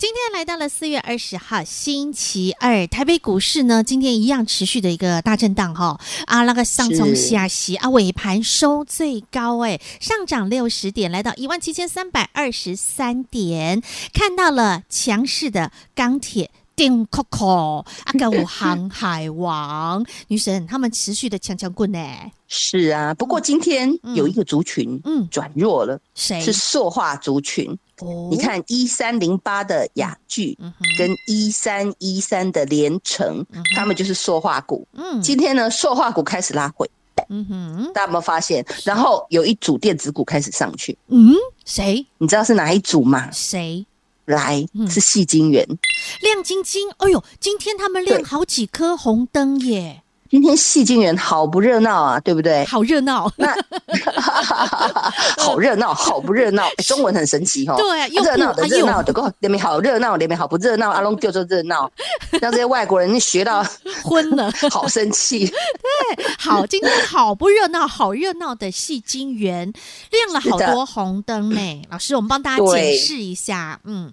今天来到了四月二十号星期二，台北股市呢，今天一样持续的一个大震荡哈啊，那个上冲下洗啊，尾盘收最高诶，上涨六十点，来到一万七千三百二十三点，看到了强势的钢铁。电 Coco 啊，个五航海王 女神，他们持续的强强棍呢。是啊，不过今天有一个族群嗯转弱了，谁、嗯？是塑化族群。哦，你看一三零八的雅聚跟一三一三的联成，他们就是塑化股。嗯，今天呢，塑化股开始拉回。嗯哼，大家有没有发现？然后有一组电子股开始上去。嗯，谁？你知道是哪一组吗？谁？来，是矽晶圆，亮晶晶。哎呦，今天他们亮好几颗红灯耶！今天矽晶圆好不热闹啊，对不对？好热闹，那 好热闹，好不热闹、欸。中文很神奇哈，对、啊，又热闹的热闹的，里面好热闹，里面好不热闹。阿龙就说热闹，让这些外国人学到昏了，好生气。对，好，今天好不热闹，好热闹的戏精园亮了好多红灯呢。老师，我们帮大家解释一下，嗯，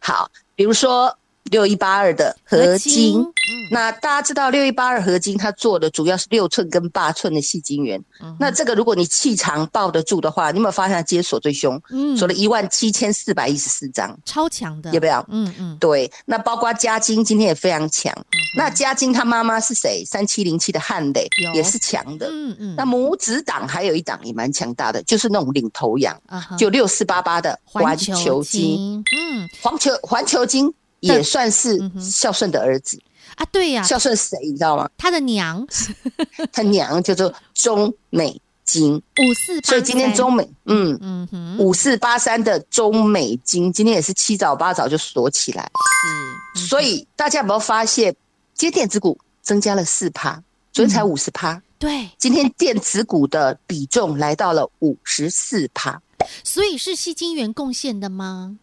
好，比如说。六一八二的合金，嗯、那大家知道六一八二合金，它做的主要是六寸跟八寸的细晶圆。嗯、那这个如果你气场抱得住的话，你有没有发现它今天锁最凶？嗯，锁了一万七千四百一十四张，超强的，要不要？嗯嗯，对。那包括嘉金今天也非常强。嗯、那嘉金他妈妈是谁？三七零七的汉磊也是强的。嗯嗯。那母子档还有一档也蛮强大的，就是那种领头羊，啊、就六四八八的环球金。嗯，环球环球晶。也算是孝顺的儿子、嗯、啊，对呀，孝顺谁你知道吗？他的娘，他娘叫做中美金。五四，所以今天中美，嗯嗯哼，五四八三的中美金今天也是七早八早就锁起来，是，所以大家有没有发现，今天电子股增加了四趴，昨天才五十趴，对，今天电子股的比重来到了五十四趴，所以是矽晶圆贡献的吗？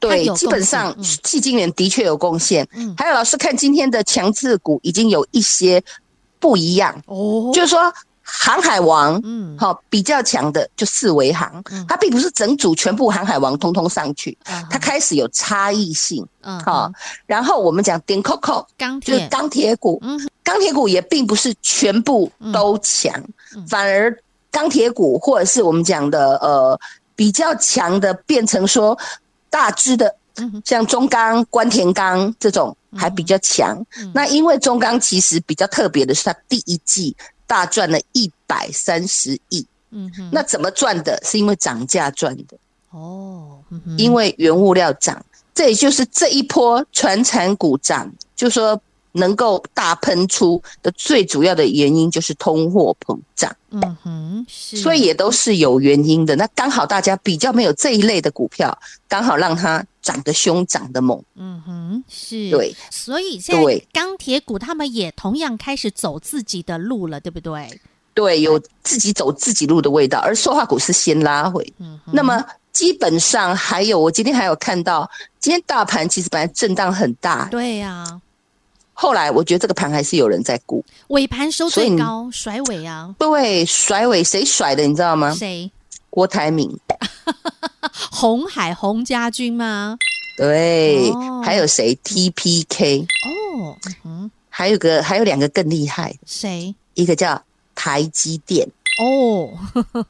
对，基本上迄今年的确有贡献。嗯，还有老师看今天的强势股已经有一些不一样哦，就是说航海王，嗯，好比较强的就四维航，它并不是整组全部航海王通通上去，它开始有差异性，嗯，好。然后我们讲电 Coco 钢铁，就是钢铁股，嗯，钢铁股也并不是全部都强，反而钢铁股或者是我们讲的呃比较强的变成说。大支的，像中钢、关田钢这种还比较强。那因为中钢其实比较特别的是，它第一季大赚了一百三十亿。嗯哼，那怎么赚的？是因为涨价赚的。哦，嗯、因为原物料涨，这也就是这一波传产股涨，就说。能够大喷出的最主要的原因就是通货膨胀，嗯哼，是，所以也都是有原因的。那刚好大家比较没有这一类的股票，刚好让它涨得凶、涨得猛，嗯哼，是对。所以现在钢铁股他们也同样开始走自己的路了，对不对？对，有自己走自己路的味道。而塑化股是先拉回，嗯哼，那么基本上还有，我今天还有看到，今天大盘其实本来震荡很大，对呀、啊。后来我觉得这个盘还是有人在顾，尾盘收最高，甩尾啊！对，甩尾谁甩的？你知道吗？谁？郭台铭，红海鸿家军吗？对，哦、还有谁？TPK 哦，嗯，还有个还有两个更厉害，谁？一个叫台积电哦，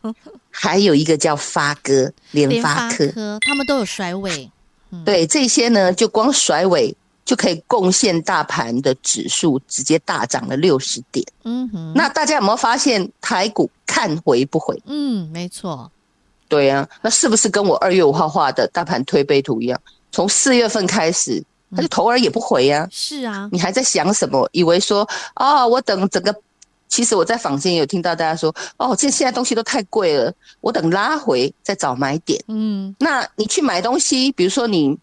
还有一个叫发哥联发科，他们都有甩尾。嗯、对，这些呢，就光甩尾。就可以贡献大盘的指数直接大涨了六十点。嗯哼，那大家有没有发现台股看回不回？嗯，没错。对啊，那是不是跟我二月五号画的大盘推背图一样？从四月份开始他就头儿也不回呀、啊。是啊，你还在想什么？以为说哦，我等整个。其实我在坊间有听到大家说，哦，这现在东西都太贵了，我等拉回再找买点。嗯，那你去买东西，比如说你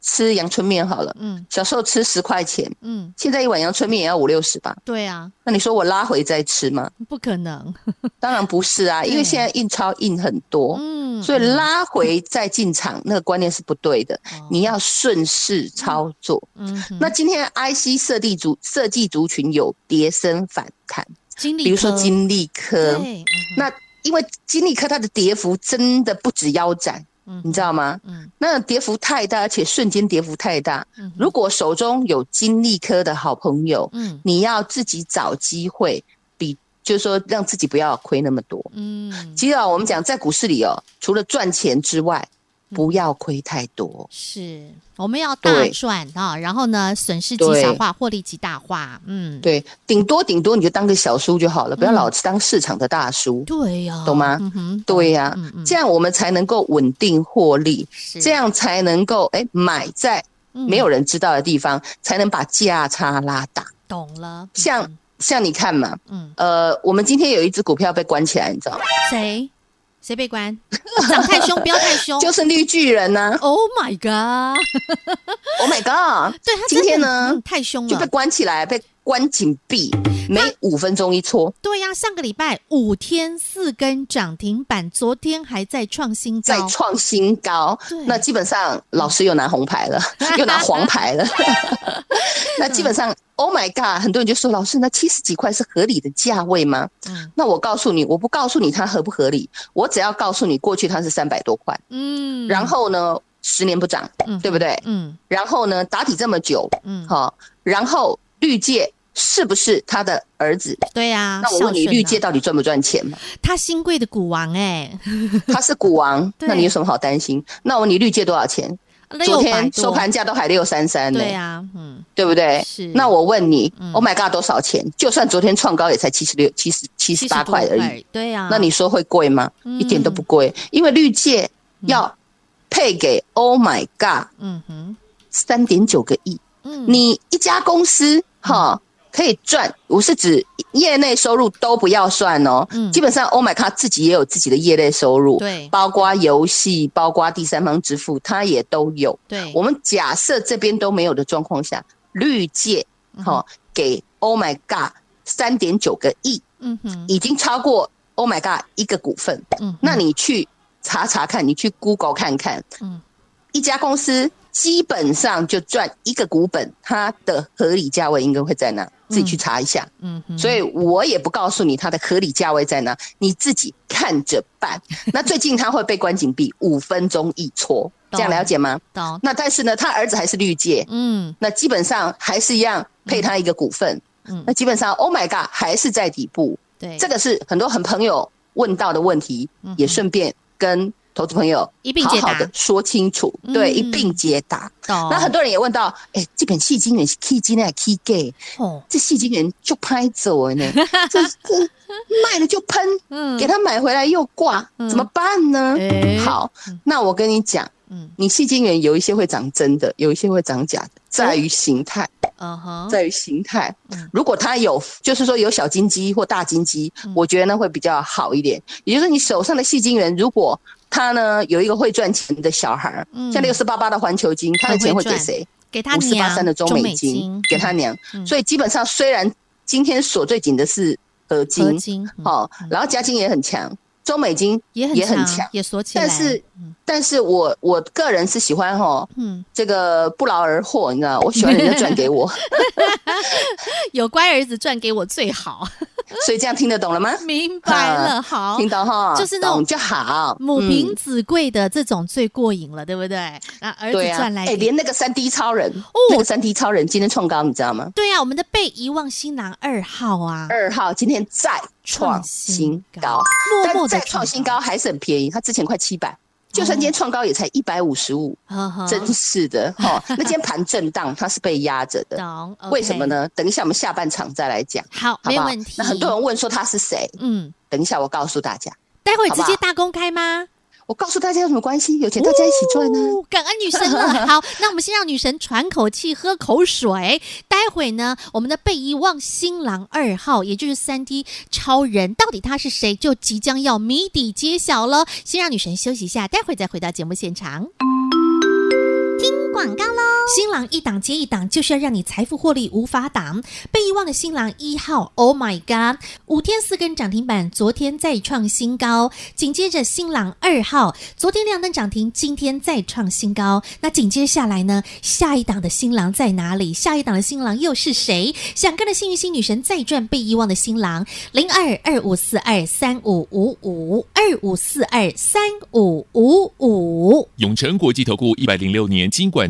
吃阳春面好了，嗯，小时候吃十块钱，嗯，现在一碗阳春面也要五六十吧？对啊，那你说我拉回再吃吗？不可能，当然不是啊，因为现在印钞印很多，嗯，所以拉回再进场那个观念是不对的，你要顺势操作。嗯，那今天 IC 设计族设计族群有跌升反弹。比如说金利科，嗯、那因为金利科它的跌幅真的不止腰斩，嗯、你知道吗？嗯，那跌幅太大，而且瞬间跌幅太大。嗯、如果手中有金利科的好朋友，嗯，你要自己找机会，比就是说让自己不要亏那么多。嗯，其实啊，我们讲在股市里哦，除了赚钱之外，不要亏太多，是我们要大赚啊！然后呢，损失极小化，获利极大化。嗯，对，顶多顶多你就当个小叔就好了，不要老当市场的大叔。对呀，懂吗？对呀，这样我们才能够稳定获利，这样才能够哎买在没有人知道的地方，才能把价差拉大。懂了？像像你看嘛，嗯呃，我们今天有一只股票被关起来，你知道吗？谁？谁被关？长太凶，不要太凶。就是绿巨人呢！Oh my god！Oh my god！对他今天呢太凶了，就被关起来，被关紧闭，每五分钟一搓。对呀，上个礼拜五天四根涨停板，昨天还在创新高，在创新高。那基本上老师又拿红牌了，又拿黄牌了。那基本上。Oh my god！很多人就说：“老师，那七十几块是合理的价位吗？”嗯，那我告诉你，我不告诉你它合不合理，我只要告诉你过去它是三百多块，嗯，然后呢，十年不涨，嗯，对不对？嗯，然后呢，打底这么久，嗯，好，然后绿界是不是他的儿子？对呀，那我问你，绿界到底赚不赚钱嘛？他新贵的股王哎，他是股王，那你有什么好担心？那我问你，绿界多少钱？昨天收盘价都还六三三呢，对呀，嗯，对不对？是。那我问你，Oh my God，多少钱？就算昨天创高也才七十六、七十七十八块而已，对呀。那你说会贵吗？一点都不贵，因为绿界要配给 Oh my God，嗯哼，三点九个亿，嗯，你一家公司哈。可以赚，我是指业内收入都不要算哦。嗯，基本上，Oh my God，自己也有自己的业内收入，对，包括游戏，包括第三方支付，它也都有。对，我们假设这边都没有的状况下，绿界哈给 Oh my God 三点九个亿，嗯哼，已经超过 Oh my God 一个股份。嗯，那你去查查看，你去 Google 看看，嗯，一家公司基本上就赚一个股本，它的合理价位应该会在哪？自己去查一下，嗯，所以我也不告诉你它的合理价位在哪，你自己看着办。那最近他会被关紧闭，五分钟一撮，这样了解吗？懂。那但是呢，他儿子还是绿界，嗯，那基本上还是一样配他一个股份，嗯，那基本上 Oh my God 还是在底部，对，这个是很多很朋友问到的问题，也顺便跟。投资朋友，好好的说清楚，对，一并解答。那很多人也问到，哎，这本矽晶圆是 K 金还是 K gay？哦，这矽晶圆就拍走了呢，这这卖了就喷，给他买回来又挂，怎么办呢？好，那我跟你讲，你矽晶圆有一些会长真的，有一些会长假的，在于形态。嗯哼，在于形态。如果它有，就是说有小金鸡或大金鸡，我觉得呢会比较好一点。也就是你手上的矽晶圆，如果他呢有一个会赚钱的小孩儿，像六四八八的环球金，他的钱会给谁？给他娘。五四八三的中美金，给他娘。所以基本上，虽然今天锁最紧的是合金，哦，然后嘉金也很强。中美金也很强，也锁起来。但是，但是我我个人是喜欢哈，嗯，这个不劳而获，你知道，我喜欢人家赚给我，有乖儿子赚给我最好。所以这样听得懂了吗？明白了，好，听到哈，就是那种就好，母凭子贵的这种最过瘾了，对不对？啊，儿子赚来，哎，连那个三 D 超人，哦，那个三 D 超人今天创高，你知道吗？对呀，我们的被遗忘新郎二号啊，二号今天再创新高，但再创新高还是很便宜，他之前快七百。就算今天创高也才一百五十五，真是的 哈。那今天盘震荡，它是被压着的，为什么呢？等一下我们下半场再来讲，好，没问题。那很多人问说他是谁？嗯，等一下我告诉大家。待会直接大公开吗？我告诉大家有什么关系？有钱大家一起赚呢、啊哦。感恩女神了。好，那我们先让女神喘口气，喝口水。待会呢，我们的被遗忘新郎二号，也就是三 D 超人，到底他是谁，就即将要谜底揭晓了。先让女神休息一下，待会再回到节目现场。听广告喽！新郎一档接一档，就是要让你财富获利无法挡。被遗忘的新郎一号，Oh my God！五天四根涨停板，昨天再创新高。紧接着新郎二号，昨天亮灯涨停，今天再创新高。那紧接下来呢？下一档的新郎在哪里？下一档的新郎又是谁？想跟着幸运星女神再赚被遗忘的新郎，零二二五四二三五五五二五四二三五五五。永诚国际投顾一百零六年。金管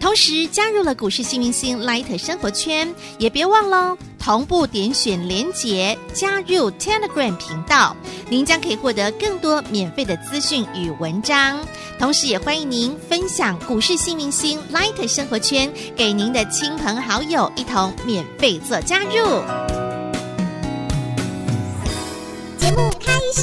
同时加入了股市幸运星 Light 生活圈，也别忘了同步点选连结加入 Telegram 频道，您将可以获得更多免费的资讯与文章。同时，也欢迎您分享股市幸运星 Light 生活圈给您的亲朋好友，一同免费做加入。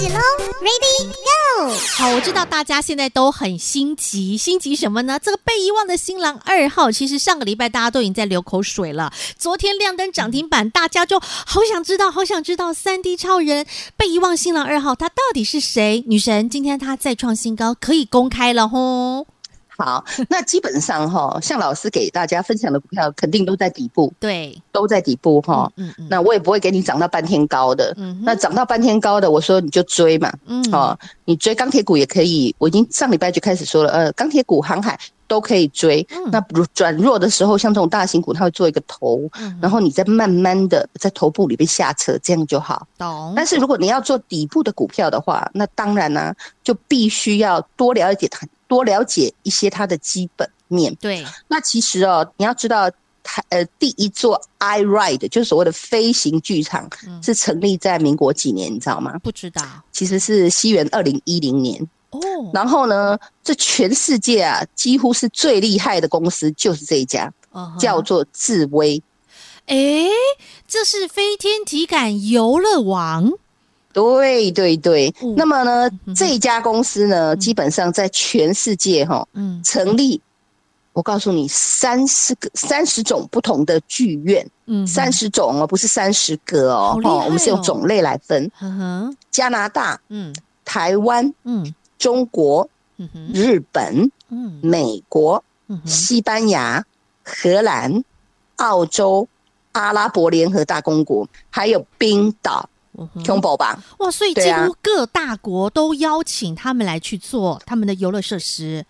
，Ready Go！好，我知道大家现在都很心急，心急什么呢？这个被遗忘的新郎二号，其实上个礼拜大家都已经在流口水了。昨天亮灯涨停板，大家就好想知道，好想知道三 D 超人被遗忘新郎二号他到底是谁？女神今天他再创新高，可以公开了吼。好，那基本上哈，像老师给大家分享的股票，肯定都在底部，对，都在底部哈。嗯嗯。那我也不会给你涨到半天高的，嗯。那涨到半天高的，我说你就追嘛，嗯。哦，你追钢铁股也可以，我已经上礼拜就开始说了，呃，钢铁股、航海都可以追。嗯。那转弱的时候，像这种大型股，它会做一个头，嗯。然后你再慢慢的在头部里面下车，这样就好。懂。但是如果你要做底部的股票的话，那当然呢，啊，就必须要多了解它。多了解一些它的基本面。对，那其实哦，你要知道，它呃，第一座 iRide 就是所谓的飞行剧场，是成立在民国几年，你知道吗？不知道，其实是西元二零一零年。哦，然后呢，这全世界啊，几乎是最厉害的公司就是这一家，叫做智威。诶，这是飞天体感游乐王。对对对，那么呢，嗯、这家公司呢，嗯、基本上在全世界哈，嗯，成立，我告诉你，三十个、三十种不同的剧院，嗯，三十种哦，不是三十个哦，哦，我们是用种类来分，嗯哼，加拿大，嗯，台湾，嗯，中国，嗯哼，日本，嗯，美国，嗯，西班牙，荷兰，澳洲，阿拉伯联合大公国，还有冰岛。恐怖吧？哇，所以几乎各大国都邀请他们来去做他们的游乐设施。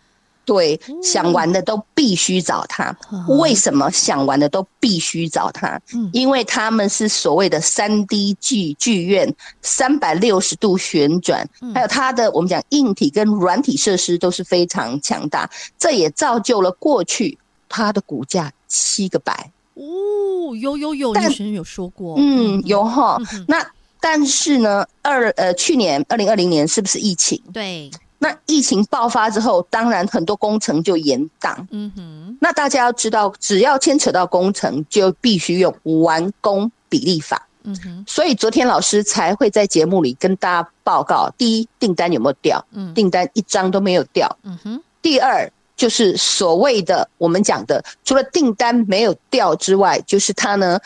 对，想玩的都必须找他。为什么想玩的都必须找他？因为他们是所谓的三 D 剧剧院，三百六十度旋转，还有它的我们讲硬体跟软体设施都是非常强大。这也造就了过去它的股价七个百。哦，有有有，女神有说过，嗯，有哈，那。但是呢，二呃，去年二零二零年是不是疫情？对，那疫情爆发之后，当然很多工程就延宕。嗯哼，那大家要知道，只要牵扯到工程，就必须用完工比例法。嗯哼，所以昨天老师才会在节目里跟大家报告：第一，订单有没有掉？嗯，订单一张都没有掉。嗯哼，第二就是所谓的我们讲的，除了订单没有掉之外，就是它呢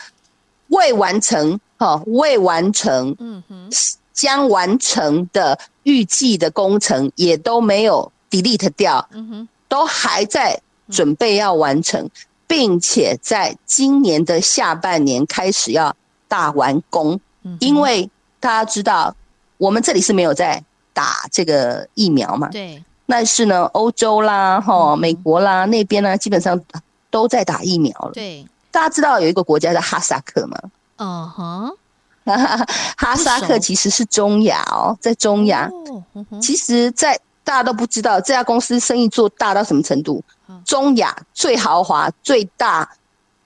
未完成。哦，未完成，嗯哼，将完成的预计的工程也都没有 delete 掉，嗯哼，都还在准备要完成，并且在今年的下半年开始要大完工。嗯，因为大家知道，我们这里是没有在打这个疫苗嘛，对，但是呢，欧洲啦，哈，美国啦那边呢，基本上都在打疫苗了。对，大家知道有一个国家叫哈萨克吗？哦哼，哈萨克其实是中亚哦，在中亚。其实，在大家都不知道这家公司生意做大到什么程度。中亚最豪华、最大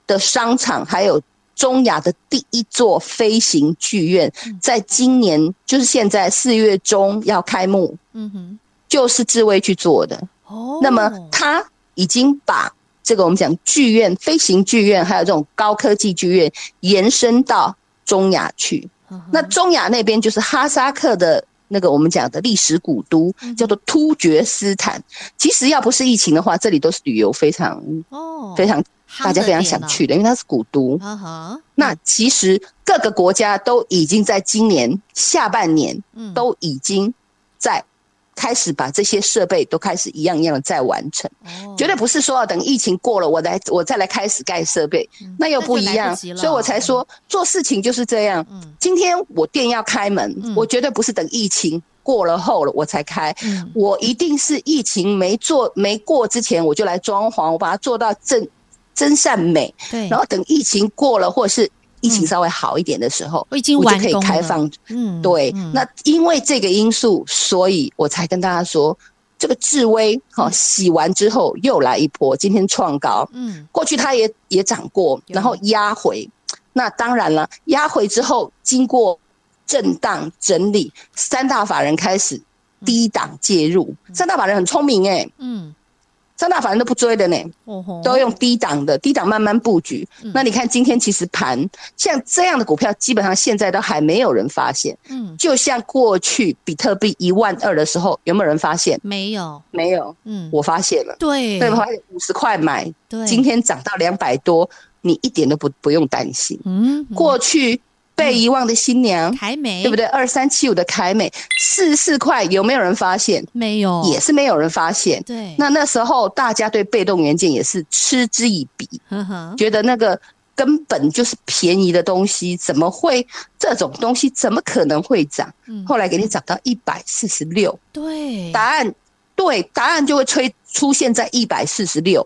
的商场，还有中亚的第一座飞行剧院，在今年就是现在四月中要开幕，嗯哼，就是智威去做的。哦，那么他已经把这个我们讲剧院、飞行剧院，还有这种高科技剧院延伸到中亚去。那中亚那边就是哈萨克的那个我们讲的历史古都，叫做突厥斯坦。其实要不是疫情的话，这里都是旅游非常哦非常。大家非常想去的，因为它是古都。Uh. 那其实各个国家都已经在今年下半年，都已经在开始把这些设备都开始一样一样的在完成。Oh. 绝对不是说等疫情过了，我来我再来开始盖设备，那又不一样。所以我才说做事情就是这样。今天我店要开门，我绝对不是等疫情过了后了我才开，我一定是疫情没做没过之前我就来装潢，我把它做到正。真善美，对，然后等疫情过了，或者是疫情稍微好一点的时候，我已经可以开放。嗯，对。那因为这个因素，所以我才跟大家说，这个智威哈洗完之后又来一波，今天创高。嗯，过去它也也涨过，然后压回。那当然了，压回之后经过震荡整理，三大法人开始低档介入。三大法人很聪明哎，嗯。三大法人都不追的呢，都用低档的低档慢慢布局。那你看今天其实盘像这样的股票，基本上现在都还没有人发现。嗯，就像过去比特币一万二的时候，有没有人发现？没有，没有。嗯，我发现了。对，对，发现五十块买，对，今天涨到两百多，你一点都不不用担心。嗯，过去。被遗忘的新娘，凯美，对不对？二三七五的凯美，四十四块，有没有人发现？没有，也是没有人发现。对，那那时候大家对被动元件也是嗤之以鼻，呵呵觉得那个根本就是便宜的东西，怎么会这种东西怎么可能会涨？嗯、后来给你涨到一百四十六，对，答案对，答案就会出出现在一百四十六，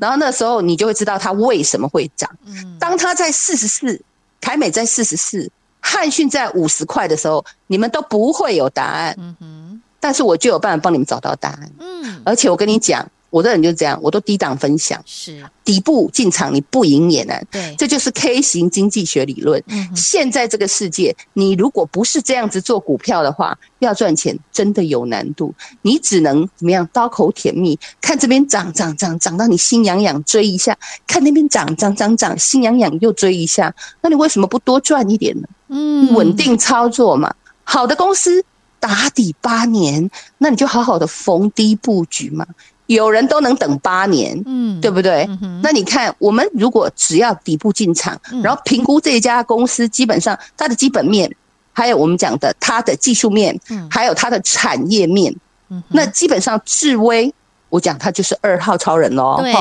然后那时候你就会知道它为什么会涨。嗯、当它在四十四。凯美在四十四，汉逊在五十块的时候，你们都不会有答案。嗯哼，但是我就有办法帮你们找到答案。嗯，而且我跟你讲。我的人就这样，我都低档分享，是底部进场，你不赢也难。对，这就是 K 型经济学理论。嗯，现在这个世界，你如果不是这样子做股票的话，要赚钱真的有难度。你只能怎么样？刀口舔蜜，看这边涨涨涨涨到你心痒痒追一下，看那边涨涨涨涨心痒痒又追一下，那你为什么不多赚一点呢？嗯，稳定操作嘛。好的公司打底八年，那你就好好的逢低布局嘛。有人都能等八年，嗯，对不对？嗯、那你看，我们如果只要底部进场，嗯、然后评估这一家公司，基本上它的基本面，还有我们讲的它的技术面，嗯，还有它的产业面，嗯，那基本上智威，我讲它就是二号超人喽，对，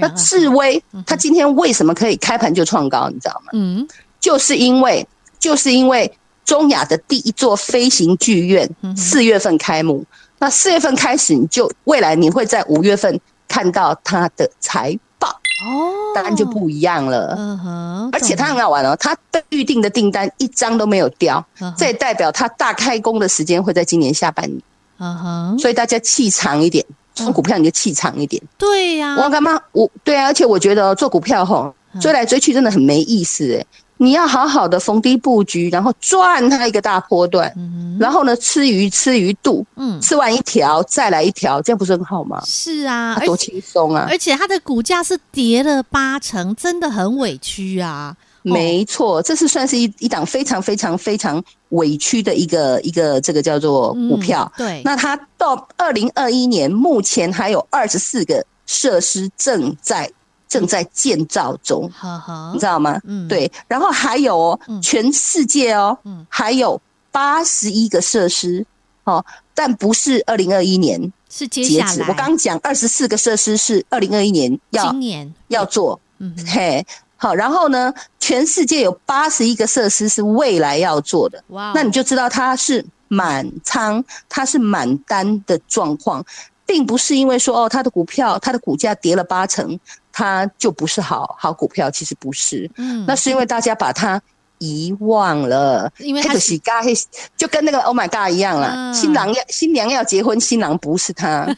那智威，它今天为什么可以开盘就创高？你知道吗？嗯，就是因为，就是因为中亚的第一座飞行剧院四月份开幕。那四月份开始，你就未来你会在五月份看到它的财报哦，当然就不一样了。嗯哼，而且它很好玩哦，它预定的订单一张都没有掉，这也代表它大开工的时间会在今年下半年。嗯哼，所以大家气长一点，做股票你就气长一点。对呀，我干嘛？我对啊，而且我觉得做股票吼，追来追去真的很没意思诶。你要好好的逢低布局，然后赚它一个大波段，嗯、然后呢，吃鱼吃鱼肚，嗯，吃完一条再来一条，这样不是很好吗？是啊，多轻松啊！而且它的股价是跌了八成，真的很委屈啊。没错，这是算是一一档非常非常非常委屈的一个一个这个叫做股票。嗯、对，那它到二零二一年，目前还有二十四个设施正在。正在建造中，你知道吗？嗯，对。然后还有哦，嗯、全世界哦，嗯，还有八十一个设施哦，但不是二零二一年是截止。我刚讲二十四个设施是二零二一年要今年。要做，嗯，嘿，好。然后呢，全世界有八十一个设施是未来要做的，哇那你就知道它是满仓，它是满单的状况，并不是因为说哦，它的股票它的股价跌了八成。它就不是好好股票，其实不是，嗯，那是因为大家把它遗忘了，因为他是就跟那个 Oh my God 一样了。嗯、新郎要新娘要结婚，新郎不是他。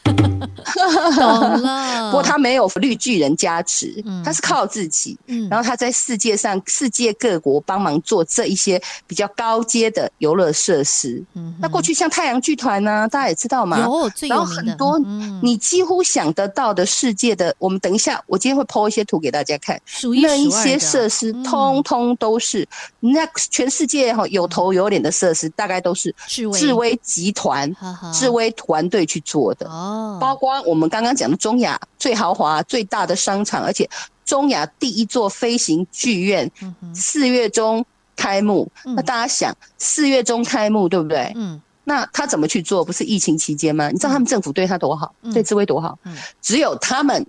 不过他没有绿巨人加持，嗯、他是靠自己。嗯、然后他在世界上世界各国帮忙做这一些比较高阶的游乐设施。嗯、那过去像太阳剧团呢，大家也知道嘛。然后很多你几乎想得到的世界的，嗯、我们等一下，我今天会 po 一些图给大家看。那一些设施，通通都是。那全世界哈有头有脸的设施，大概都是智威集团、智威团队去做的。哦，包括我们刚刚讲的中亚最豪华、最大的商场，而且中亚第一座飞行剧院，四月中开幕。那大家想，四月中开幕，对不对？嗯。那他怎么去做？不是疫情期间吗？你知道他们政府对他多好，对智威多好？只有他们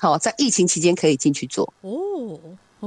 好在疫情期间可以进去做。哦。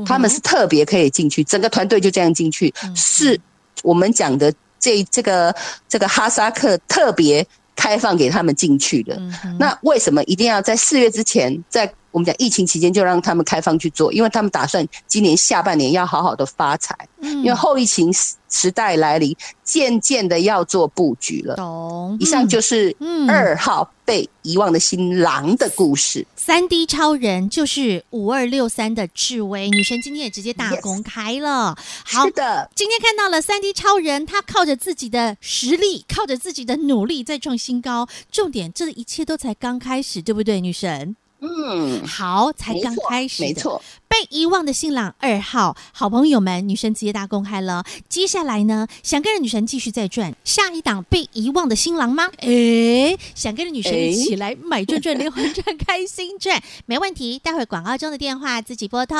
他们是特别可以进去，整个团队就这样进去，是我们讲的这这个这个哈萨克特别开放给他们进去的。那为什么一定要在四月之前，在我们讲疫情期间就让他们开放去做？因为他们打算今年下半年要好好的发财，因为后疫情时代来临，渐渐的要做布局了。懂。以上就是二号被遗忘的新郎的故事。三 D 超人就是五二六三的智威女神，今天也直接大公开了。Yes, 好的，今天看到了三 D 超人，他靠着自己的实力，靠着自己的努力在创新高。重点，这一切都才刚开始，对不对，女神？嗯，好，才刚开始，没错。被遗忘的新郎二号，好朋友们，女神直接大公开了。接下来呢，想跟着女神继续再赚下一档被遗忘的新郎吗？诶，想跟着女神一起来买转转连环转开心转，没问题。待会广告中的电话自己拨通。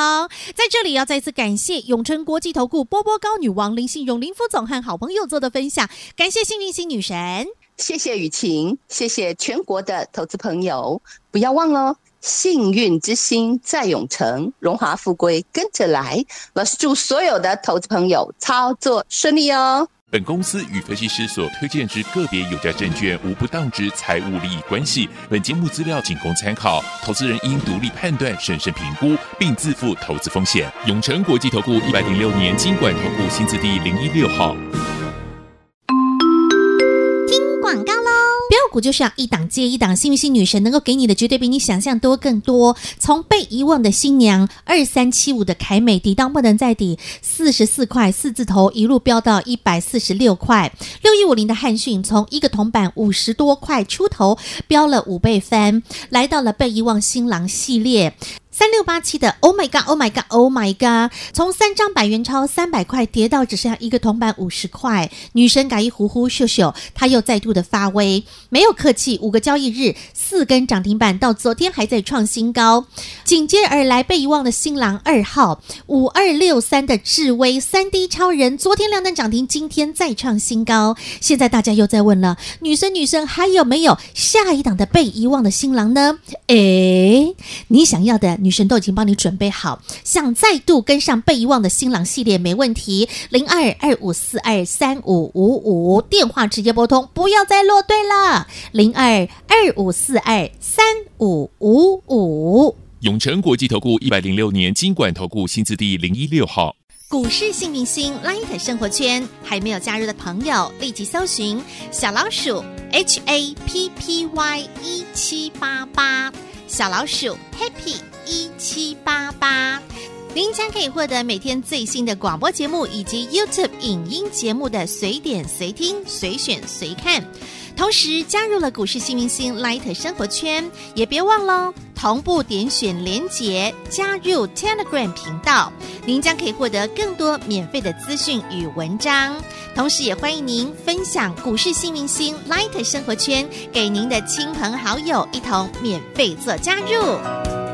在这里要再次感谢永诚国际投顾波波高女王林信荣林副总和好朋友做的分享，感谢幸运星女神，谢谢雨晴，谢谢全国的投资朋友，不要忘了。幸运之星在永城，荣华富贵跟着来。老师祝所有的投资朋友操作顺利哦。本公司与分析师所推荐之个别有价证券无不当之财务利益关系。本节目资料仅供参考，投资人应独立判断、审慎评估，并自负投资风险。永诚国际投顾一百零六年金管投顾新字第零一六号。我就是要一档接一档，幸运星女神能够给你的绝对比你想象多更多。从被遗忘的新娘二三七五的凯美抵到不能再抵四十四块四字头，一路飙到一百四十六块。六一五零的汉逊从一个铜板五十多块出头，飙了五倍翻，来到了被遗忘新郎系列。三六八七的，Oh my God，Oh my God，Oh my God，从三张百元钞三百块跌到只剩下一个铜板五十块，女神改一呼呼秀秀，她又再度的发威，没有客气，五个交易日四根涨停板，到昨天还在创新高。紧接而来被遗忘的新郎二号五二六三的智威三 D 超人，昨天亮灯涨停，今天再创新高。现在大家又在问了，女神女神还有没有下一档的被遗忘的新郎呢？诶，你想要的。女神都已经帮你准备好，想再度跟上被遗忘的新郎系列没问题，零二二五四二三五五五电话直接拨通，不要再落队了，零二二五四二三五五五。永诚国际投顾一百零六年金管投顾新字第零一六号，股市幸运星 Light 生活圈还没有加入的朋友，立即搜寻小老鼠 H A P P Y 一七八八。小老鼠 Happy 一七八八，您将可以获得每天最新的广播节目以及 YouTube 影音节目的随点随听、随选随看。同时加入了股市新明星 Light 生活圈，也别忘了同步点选连结加入 Telegram 频道，您将可以获得更多免费的资讯与文章。同时，也欢迎您分享股市新明星 Light 生活圈给您的亲朋好友，一同免费做加入。